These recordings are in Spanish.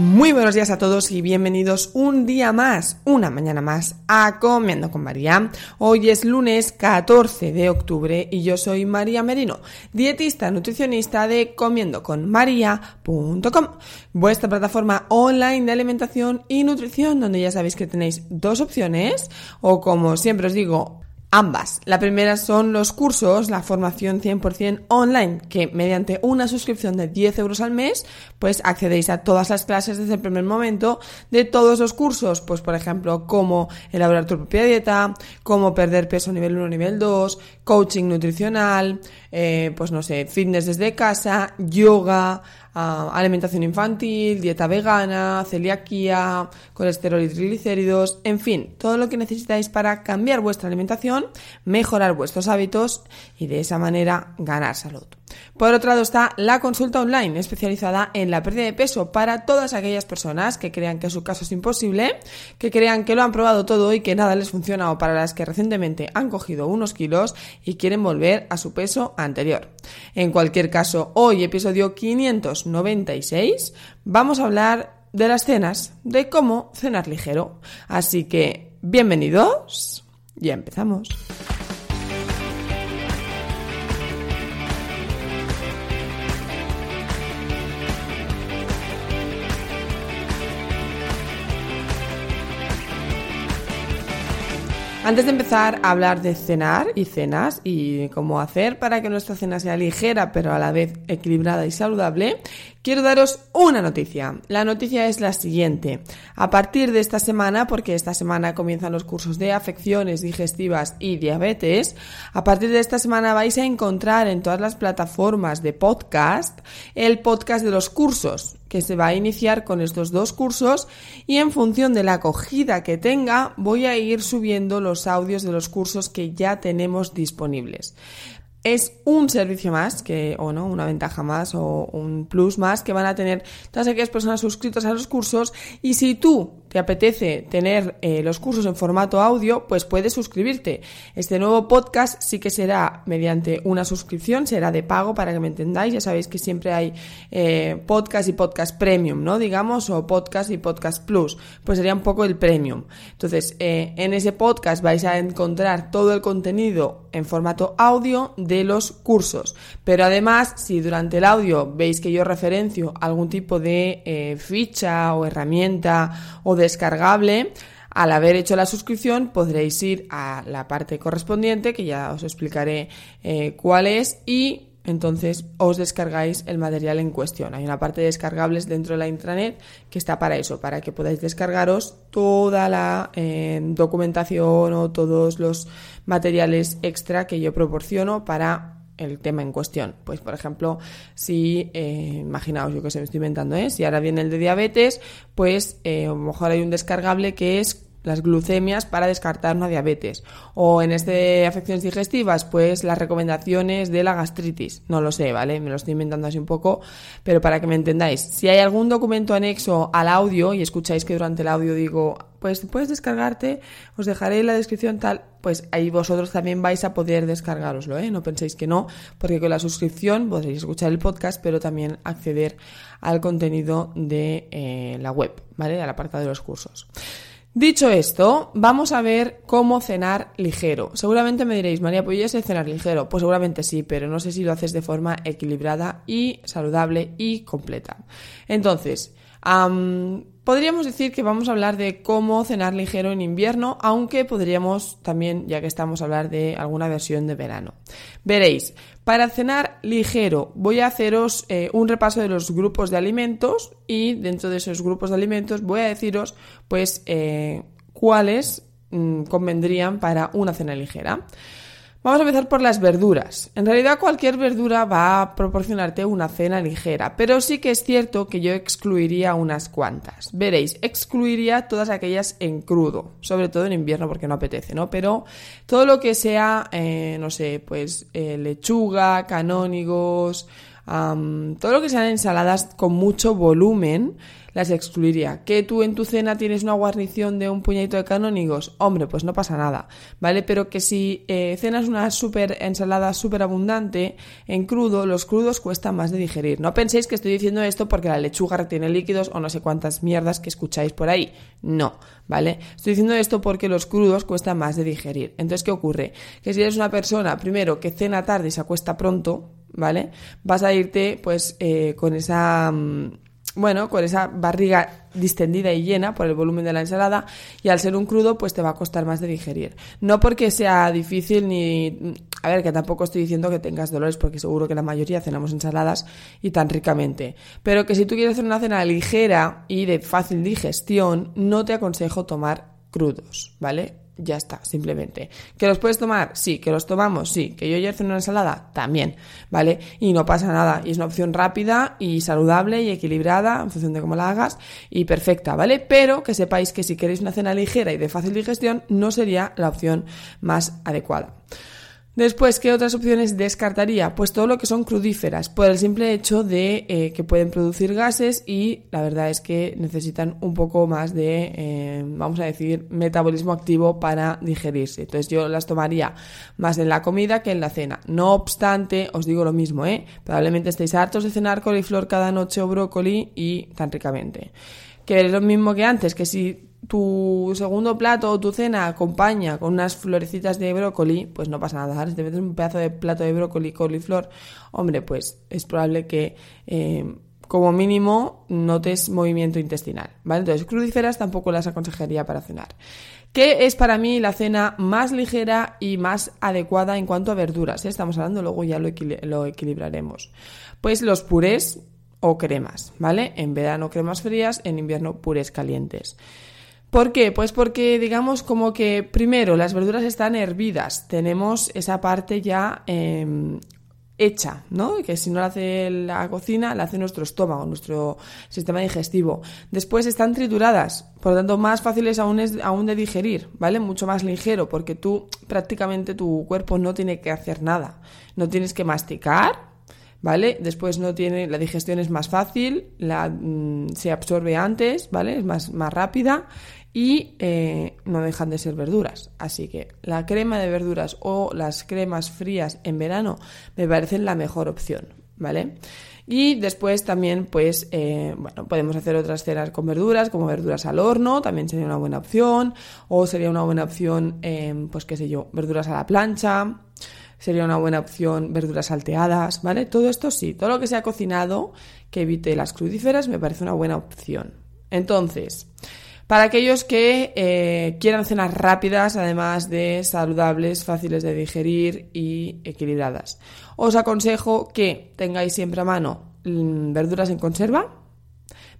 Muy buenos días a todos y bienvenidos un día más, una mañana más a Comiendo con María. Hoy es lunes 14 de octubre y yo soy María Merino, dietista nutricionista de comiendoconmaria.com, vuestra plataforma online de alimentación y nutrición donde ya sabéis que tenéis dos opciones o como siempre os digo, Ambas. La primera son los cursos, la formación 100% online, que mediante una suscripción de 10 euros al mes, pues accedéis a todas las clases desde el primer momento de todos los cursos. Pues, por ejemplo, cómo elaborar tu propia dieta, cómo perder peso nivel 1, nivel 2, coaching nutricional, eh, pues no sé, fitness desde casa, yoga, alimentación infantil, dieta vegana, celiaquía, colesterol y triglicéridos, en fin, todo lo que necesitáis para cambiar vuestra alimentación, mejorar vuestros hábitos y de esa manera ganar salud. Por otro lado está la consulta online especializada en la pérdida de peso para todas aquellas personas que crean que su caso es imposible, que crean que lo han probado todo y que nada les funciona o para las que recientemente han cogido unos kilos y quieren volver a su peso anterior. En cualquier caso, hoy episodio 596 vamos a hablar de las cenas, de cómo cenar ligero. Así que, bienvenidos, ya empezamos. Antes de empezar a hablar de cenar y cenas y cómo hacer para que nuestra cena sea ligera pero a la vez equilibrada y saludable, quiero daros una noticia. La noticia es la siguiente. A partir de esta semana, porque esta semana comienzan los cursos de afecciones digestivas y diabetes, a partir de esta semana vais a encontrar en todas las plataformas de podcast el podcast de los cursos que se va a iniciar con estos dos cursos y en función de la acogida que tenga voy a ir subiendo los audios de los cursos que ya tenemos disponibles. Es un servicio más, que, o no, una ventaja más o un plus más que van a tener todas aquellas personas suscritas a los cursos. Y si tú te apetece tener eh, los cursos en formato audio, pues puedes suscribirte. Este nuevo podcast sí que será mediante una suscripción, será de pago para que me entendáis. Ya sabéis que siempre hay eh, podcast y podcast premium, ¿no? Digamos, o podcast y podcast plus. Pues sería un poco el premium. Entonces, eh, en ese podcast vais a encontrar todo el contenido en formato audio de los cursos. Pero además, si durante el audio veis que yo referencio algún tipo de ficha o herramienta o descargable, al haber hecho la suscripción podréis ir a la parte correspondiente, que ya os explicaré eh, cuál es, y entonces os descargáis el material en cuestión. Hay una parte de descargables dentro de la intranet que está para eso, para que podáis descargaros toda la eh, documentación o todos los materiales extra que yo proporciono para el tema en cuestión. Pues, por ejemplo, si, eh, imaginaos, yo que se me estoy inventando, ¿eh? si ahora viene el de diabetes, pues eh, a lo mejor hay un descargable que es las glucemias para descartar una diabetes. O en este afecciones digestivas, pues las recomendaciones de la gastritis. No lo sé, ¿vale? Me lo estoy inventando así un poco, pero para que me entendáis. Si hay algún documento anexo al audio y escucháis que durante el audio digo, pues puedes descargarte, os dejaré en la descripción tal, pues ahí vosotros también vais a poder descargaroslo, ¿eh? No penséis que no, porque con la suscripción podréis escuchar el podcast, pero también acceder al contenido de eh, la web, ¿vale? Al apartado de los cursos. Dicho esto, vamos a ver cómo cenar ligero. Seguramente me diréis, María, pues cenar ligero. Pues seguramente sí, pero no sé si lo haces de forma equilibrada y saludable y completa. Entonces, podríamos decir que vamos a hablar de cómo cenar ligero en invierno, aunque podríamos también, ya que estamos, hablar de alguna versión de verano. Veréis, para cenar ligero voy a haceros eh, un repaso de los grupos de alimentos y dentro de esos grupos de alimentos voy a deciros pues eh, cuáles mm, convendrían para una cena ligera. Vamos a empezar por las verduras. En realidad cualquier verdura va a proporcionarte una cena ligera, pero sí que es cierto que yo excluiría unas cuantas. Veréis, excluiría todas aquellas en crudo, sobre todo en invierno porque no apetece, ¿no? Pero todo lo que sea, eh, no sé, pues eh, lechuga, canónigos, todo lo que sean ensaladas con mucho volumen, las excluiría. ¿Que tú en tu cena tienes una guarnición de un puñadito de canónigos? Hombre, pues no pasa nada, ¿vale? Pero que si eh, cenas una super ensalada súper abundante en crudo, los crudos cuestan más de digerir. No penséis que estoy diciendo esto porque la lechuga retiene líquidos o no sé cuántas mierdas que escucháis por ahí. No, ¿vale? Estoy diciendo esto porque los crudos cuestan más de digerir. Entonces, ¿qué ocurre? Que si eres una persona, primero, que cena tarde y se acuesta pronto, ¿vale? Vas a irte, pues, eh, con esa... Mm, bueno, con esa barriga distendida y llena por el volumen de la ensalada y al ser un crudo pues te va a costar más de digerir. No porque sea difícil ni... A ver, que tampoco estoy diciendo que tengas dolores porque seguro que la mayoría cenamos ensaladas y tan ricamente. Pero que si tú quieres hacer una cena ligera y de fácil digestión, no te aconsejo tomar crudos, ¿vale? Ya está, simplemente. ¿Que los puedes tomar? Sí. ¿Que los tomamos? Sí. ¿Que yo ayer cené una ensalada? También, ¿vale? Y no pasa nada. Y es una opción rápida y saludable y equilibrada en función de cómo la hagas y perfecta, ¿vale? Pero que sepáis que si queréis una cena ligera y de fácil digestión, no sería la opción más adecuada. Después, ¿qué otras opciones descartaría? Pues todo lo que son crudíferas, por el simple hecho de eh, que pueden producir gases y la verdad es que necesitan un poco más de, eh, vamos a decir, metabolismo activo para digerirse. Entonces yo las tomaría más en la comida que en la cena. No obstante, os digo lo mismo, ¿eh? Probablemente estéis hartos de cenar coliflor cada noche o brócoli y tan ricamente. Que es lo mismo que antes, que si tu segundo plato o tu cena acompaña con unas florecitas de brócoli, pues no pasa nada. Si te metes un pedazo de plato de brócoli, coliflor, hombre, pues es probable que eh, como mínimo notes movimiento intestinal, ¿vale? Entonces, crudíferas tampoco las aconsejaría para cenar. ¿Qué es para mí la cena más ligera y más adecuada en cuanto a verduras? Estamos hablando, luego ya lo, lo equilibraremos. Pues los purés o cremas, ¿vale? En verano cremas frías, en invierno purés calientes. ¿Por qué? Pues porque digamos como que primero las verduras están hervidas, tenemos esa parte ya em, hecha, ¿no? Que si no la hace la cocina, la hace nuestro estómago, nuestro sistema digestivo. Después están trituradas, por lo tanto más fáciles aún, de digerir, ¿vale? Mucho más ligero, porque tú prácticamente tu cuerpo no tiene que hacer nada. No tienes que masticar, ¿vale? Después no tiene, la digestión es más fácil, la, mm, se absorbe antes, ¿vale? Es más, más rápida y eh, no dejan de ser verduras. Así que la crema de verduras o las cremas frías en verano me parecen la mejor opción, ¿vale? Y después también, pues, eh, bueno, podemos hacer otras cenas con verduras, como verduras al horno, también sería una buena opción. O sería una buena opción, eh, pues, qué sé yo, verduras a la plancha. Sería una buena opción verduras salteadas, ¿vale? Todo esto sí, todo lo que sea cocinado que evite las crudíferas me parece una buena opción. Entonces, para aquellos que eh, quieran cenas rápidas, además de saludables, fáciles de digerir y equilibradas. Os aconsejo que tengáis siempre a mano mm, verduras en conserva,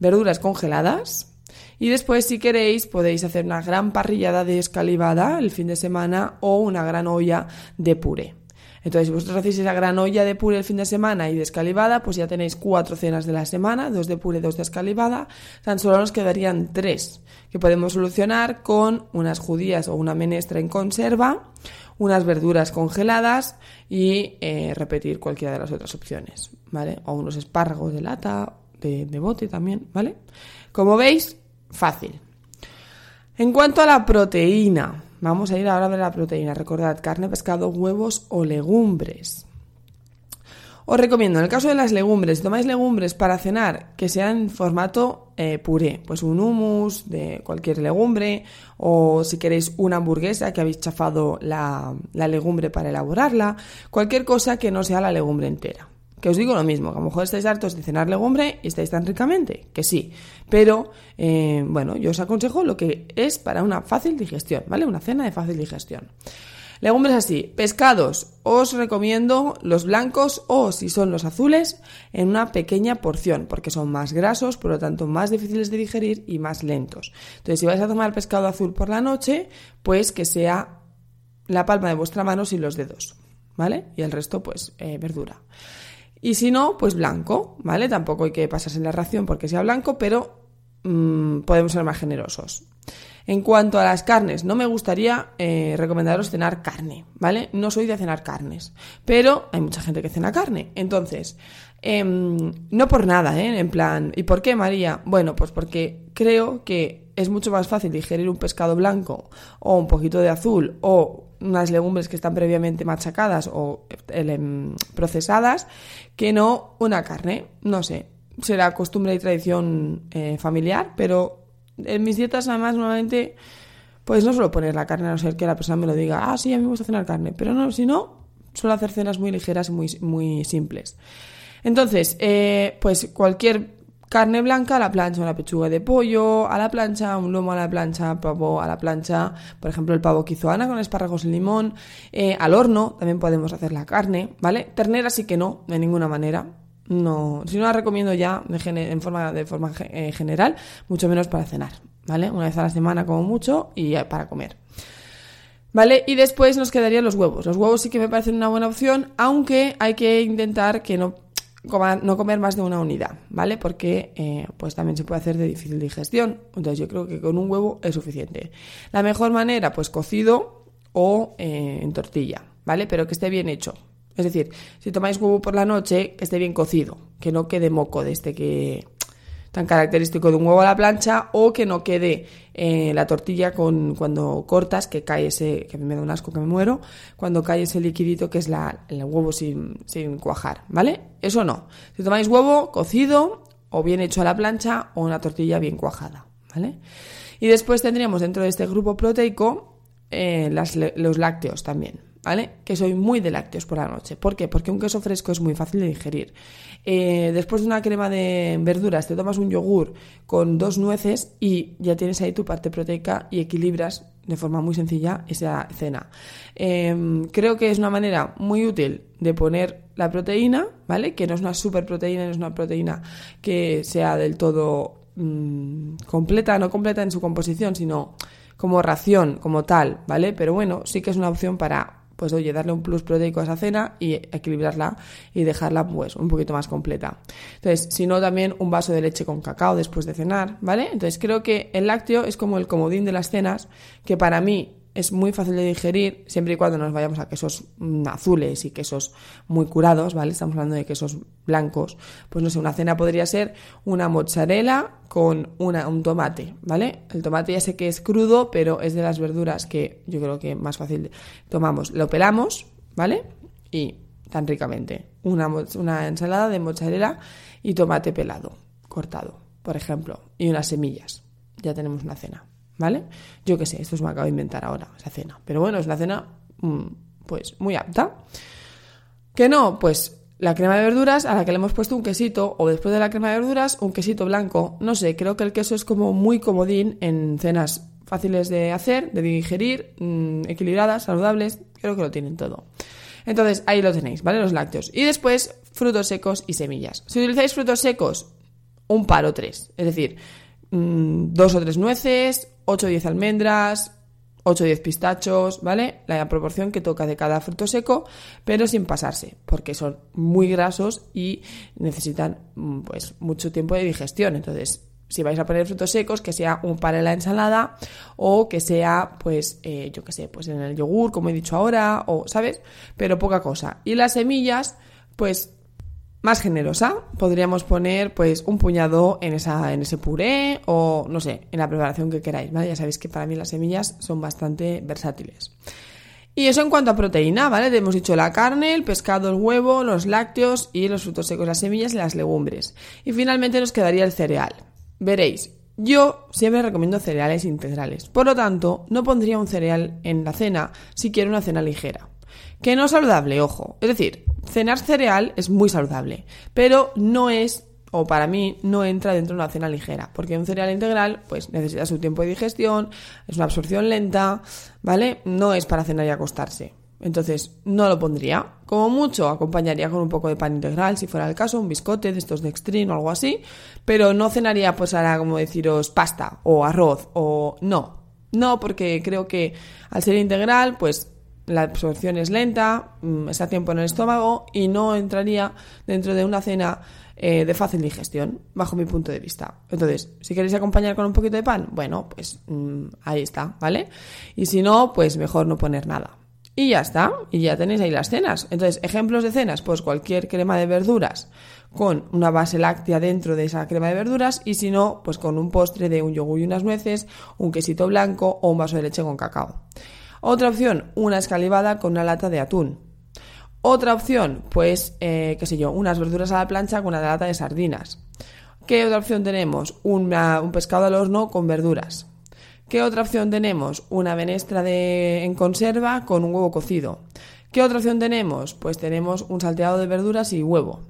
verduras congeladas y después si queréis podéis hacer una gran parrillada de escalivada el fin de semana o una gran olla de puré. Entonces, si vosotros hacéis esa gran olla de puré el fin de semana y de escalivada, pues ya tenéis cuatro cenas de la semana, dos de puré, dos de escalivada. Tan solo nos quedarían tres, que podemos solucionar con unas judías o una menestra en conserva, unas verduras congeladas y eh, repetir cualquiera de las otras opciones, ¿vale? O unos espárragos de lata, de, de bote también, ¿vale? Como veis, fácil. En cuanto a la proteína, Vamos a ir ahora de la proteína. Recordad, carne, pescado, huevos o legumbres. Os recomiendo, en el caso de las legumbres, si tomáis legumbres para cenar, que sean en formato eh, puré, pues un hummus de cualquier legumbre, o si queréis una hamburguesa que habéis chafado la, la legumbre para elaborarla, cualquier cosa que no sea la legumbre entera. Que os digo lo mismo, que a lo mejor estáis hartos de cenar legumbre y estáis tan ricamente, que sí. Pero, eh, bueno, yo os aconsejo lo que es para una fácil digestión, ¿vale? Una cena de fácil digestión. Legumbres así, pescados, os recomiendo los blancos o si son los azules en una pequeña porción, porque son más grasos, por lo tanto más difíciles de digerir y más lentos. Entonces, si vais a tomar pescado azul por la noche, pues que sea la palma de vuestra mano sin los dedos, ¿vale? Y el resto, pues, eh, verdura. Y si no, pues blanco, ¿vale? Tampoco hay que pasarse en la ración porque sea blanco, pero mm, podemos ser más generosos. En cuanto a las carnes, no me gustaría eh, recomendaros cenar carne, ¿vale? No soy de cenar carnes, pero hay mucha gente que cena carne. Entonces, em, no por nada, ¿eh? En plan, ¿y por qué, María? Bueno, pues porque creo que es mucho más fácil digerir un pescado blanco o un poquito de azul o unas legumbres que están previamente machacadas o em, procesadas que no una carne. No sé, será costumbre y tradición eh, familiar, pero en mis dietas, además, normalmente, pues no suelo poner la carne, a no ser que la persona me lo diga, ah, sí, a mí me gusta cenar carne. Pero no, si no, suelo hacer cenas muy ligeras y muy, muy simples. Entonces, eh, pues cualquier carne blanca a la plancha, una pechuga de pollo a la plancha, un lomo a la plancha, pavo a la plancha, por ejemplo el pavo quizoana con espárragos y limón, eh, al horno también podemos hacer la carne, ¿vale? Ternera sí que no, de ninguna manera, no, si no la recomiendo ya de en forma, de forma eh, general, mucho menos para cenar, ¿vale? Una vez a la semana como mucho y para comer. ¿Vale? Y después nos quedarían los huevos. Los huevos sí que me parecen una buena opción, aunque hay que intentar que no, no comer más de una unidad, ¿vale? Porque eh, pues también se puede hacer de difícil digestión. Entonces yo creo que con un huevo es suficiente. La mejor manera, pues cocido o eh, en tortilla, ¿vale? Pero que esté bien hecho. Es decir, si tomáis huevo por la noche, que esté bien cocido, que no quede moco de este que tan característico de un huevo a la plancha o que no quede eh, la tortilla con cuando cortas que cae ese que me da un asco que me muero cuando cae ese liquidito que es la, el huevo sin, sin cuajar vale eso no. Si tomáis huevo cocido o bien hecho a la plancha o una tortilla bien cuajada vale y después tendríamos dentro de este grupo proteico eh, los lácteos también ¿vale? Que soy muy de lácteos por la noche. ¿Por qué? Porque un queso fresco es muy fácil de digerir. Eh, después de una crema de verduras, te tomas un yogur con dos nueces y ya tienes ahí tu parte proteica y equilibras de forma muy sencilla esa cena. Em, creo que es una manera muy útil de poner la proteína, ¿vale? Que no es una super proteína, no es una proteína que sea del todo mm, completa, no completa en su composición, sino como ración, como tal, ¿vale? Pero bueno, sí que es una opción para pues oye, darle un plus proteico a esa cena y equilibrarla y dejarla pues un poquito más completa. Entonces, si no también un vaso de leche con cacao después de cenar, ¿vale? Entonces creo que el lácteo es como el comodín de las cenas que para mí es muy fácil de digerir siempre y cuando nos vayamos a quesos mm, azules y quesos muy curados, ¿vale? Estamos hablando de quesos blancos. Pues no sé, una cena podría ser una mozzarella con una, un tomate, ¿vale? El tomate ya sé que es crudo, pero es de las verduras que yo creo que más fácil tomamos. Lo pelamos, ¿vale? Y tan ricamente. Una, una ensalada de mozzarella y tomate pelado, cortado, por ejemplo, y unas semillas. Ya tenemos una cena. ¿Vale? Yo qué sé, esto se me acaba de inventar ahora, esa cena. Pero bueno, es una cena, mm, pues, muy apta. Que no, pues la crema de verduras a la que le hemos puesto un quesito, o después de la crema de verduras, un quesito blanco. No sé, creo que el queso es como muy comodín en cenas fáciles de hacer, de digerir, mm, equilibradas, saludables. Creo que lo tienen todo. Entonces, ahí lo tenéis, ¿vale? Los lácteos. Y después, frutos secos y semillas. Si utilizáis frutos secos, un par o tres. Es decir, mm, dos o tres nueces, 8 o 10 almendras, 8 o 10 pistachos, ¿vale? La proporción que toca de cada fruto seco, pero sin pasarse, porque son muy grasos y necesitan mm, pues mucho tiempo de digestión. Entonces, si vais a poner frutos secos, que sea un par en la ensalada o que sea, pues, eh, yo qué sé, pues en el yogur, como he dicho ahora, o, ¿sabes? Pero poca cosa. Y las semillas, pues más generosa, podríamos poner pues un puñado en, esa, en ese puré o no sé, en la preparación que queráis. Ya sabéis que para mí las semillas son bastante versátiles. Y eso en cuanto a proteína, ¿vale? Hemos dicho la carne, el pescado, el huevo, los lácteos y los frutos secos, las semillas y las legumbres. Y finalmente nos quedaría el cereal. Veréis, yo siempre recomiendo cereales integrales. Por lo tanto, no pondría un cereal en la cena si quiero una cena ligera. Que no saludable, ojo. Es decir, cenar cereal es muy saludable, pero no es o para mí no entra dentro de una cena ligera, porque un cereal integral pues necesita su tiempo de digestión, es una absorción lenta, ¿vale? No es para cenar y acostarse. Entonces, no lo pondría. Como mucho, acompañaría con un poco de pan integral, si fuera el caso, un biscote de estos de extreme o algo así, pero no cenaría, pues ahora, como deciros, pasta o arroz o no. No, porque creo que al ser integral, pues la absorción es lenta, mm, está tiempo en el estómago y no entraría dentro de una cena eh, de fácil digestión, bajo mi punto de vista. Entonces, si queréis acompañar con un poquito de pan, bueno, pues mm, ahí está, ¿vale? Y si no, pues mejor no poner nada. Y ya está, y ya tenéis ahí las cenas. Entonces, ejemplos de cenas, pues cualquier crema de verduras con una base láctea dentro de esa crema de verduras y si no, pues con un postre de un yogur y unas nueces, un quesito blanco o un vaso de leche con cacao. Otra opción, una escalivada con una lata de atún. Otra opción, pues, eh, qué sé yo, unas verduras a la plancha con una lata de sardinas. ¿Qué otra opción tenemos? un pescado al horno con verduras. ¿Qué otra opción tenemos? Una menestra de, en conserva con un huevo cocido. ¿Qué otra opción tenemos? Pues tenemos un salteado de verduras y huevo.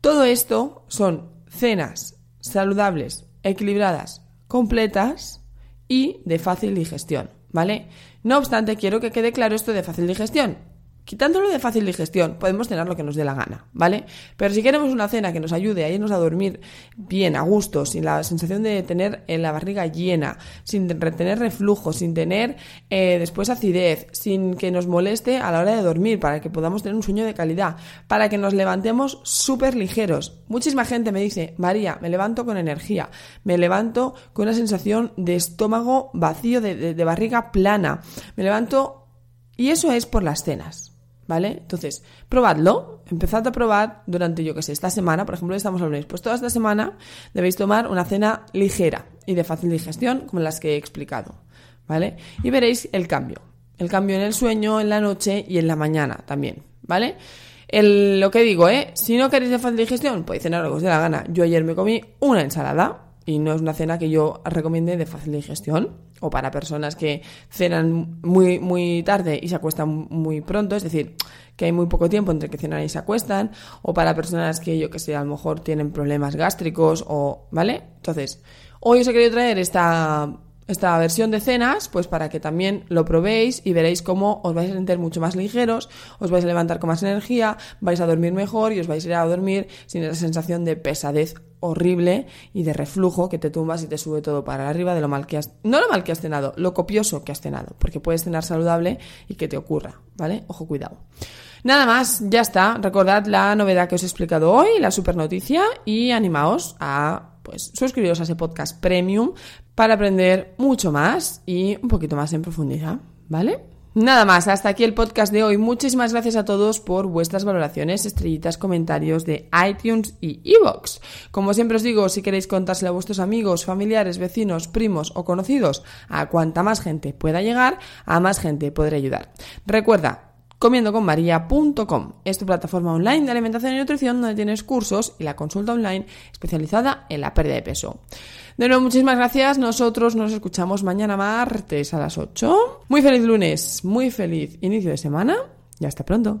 Todo esto son cenas saludables, equilibradas, completas y de fácil digestión, ¿vale? No obstante, quiero que quede claro esto de fácil digestión. Quitándolo de fácil digestión, podemos cenar lo que nos dé la gana, ¿vale? Pero si queremos una cena que nos ayude a irnos a dormir bien, a gusto, sin la sensación de tener en la barriga llena, sin retener reflujo, sin tener eh, después acidez, sin que nos moleste a la hora de dormir, para que podamos tener un sueño de calidad, para que nos levantemos súper ligeros. Muchísima gente me dice, María, me levanto con energía, me levanto con una sensación de estómago vacío, de barriga plana, me levanto... Y eso es por las cenas. ¿Vale? Entonces, probadlo, empezad a probar durante, yo que sé, esta semana, por ejemplo, estamos al lunes, pues toda esta semana debéis tomar una cena ligera y de fácil digestión, como las que he explicado, ¿vale? Y veréis el cambio, el cambio en el sueño, en la noche y en la mañana también, ¿vale? El, lo que digo, ¿eh? Si no queréis de fácil digestión, podéis cenar lo que os dé la gana. Yo ayer me comí una ensalada, y no es una cena que yo recomiende de fácil digestión o para personas que cenan muy, muy tarde y se acuestan muy pronto, es decir, que hay muy poco tiempo entre que cenan y se acuestan, o para personas que yo que sé, a lo mejor tienen problemas gástricos o, ¿vale? Entonces, hoy os he querido traer esta esta versión de cenas, pues para que también lo probéis y veréis cómo os vais a sentir mucho más ligeros, os vais a levantar con más energía, vais a dormir mejor y os vais a ir a dormir sin esa sensación de pesadez horrible y de reflujo que te tumbas y te sube todo para arriba de lo mal que has, no lo mal que has cenado, lo copioso que has cenado, porque puedes cenar saludable y que te ocurra, ¿vale? Ojo, cuidado. Nada más, ya está. Recordad la novedad que os he explicado hoy, la super noticia, y animaos a pues suscribiros a ese podcast premium para aprender mucho más y un poquito más en profundidad, ¿vale? Nada más, hasta aquí el podcast de hoy. Muchísimas gracias a todos por vuestras valoraciones, estrellitas, comentarios de iTunes y Evox. Como siempre os digo, si queréis contárselo a vuestros amigos, familiares, vecinos, primos o conocidos, a cuanta más gente pueda llegar, a más gente podré ayudar. Recuerda, comiendoconmaria.com. Es tu plataforma online de alimentación y nutrición donde tienes cursos y la consulta online especializada en la pérdida de peso. De nuevo, muchísimas gracias. Nosotros nos escuchamos mañana martes a las 8. Muy feliz lunes, muy feliz inicio de semana y hasta pronto.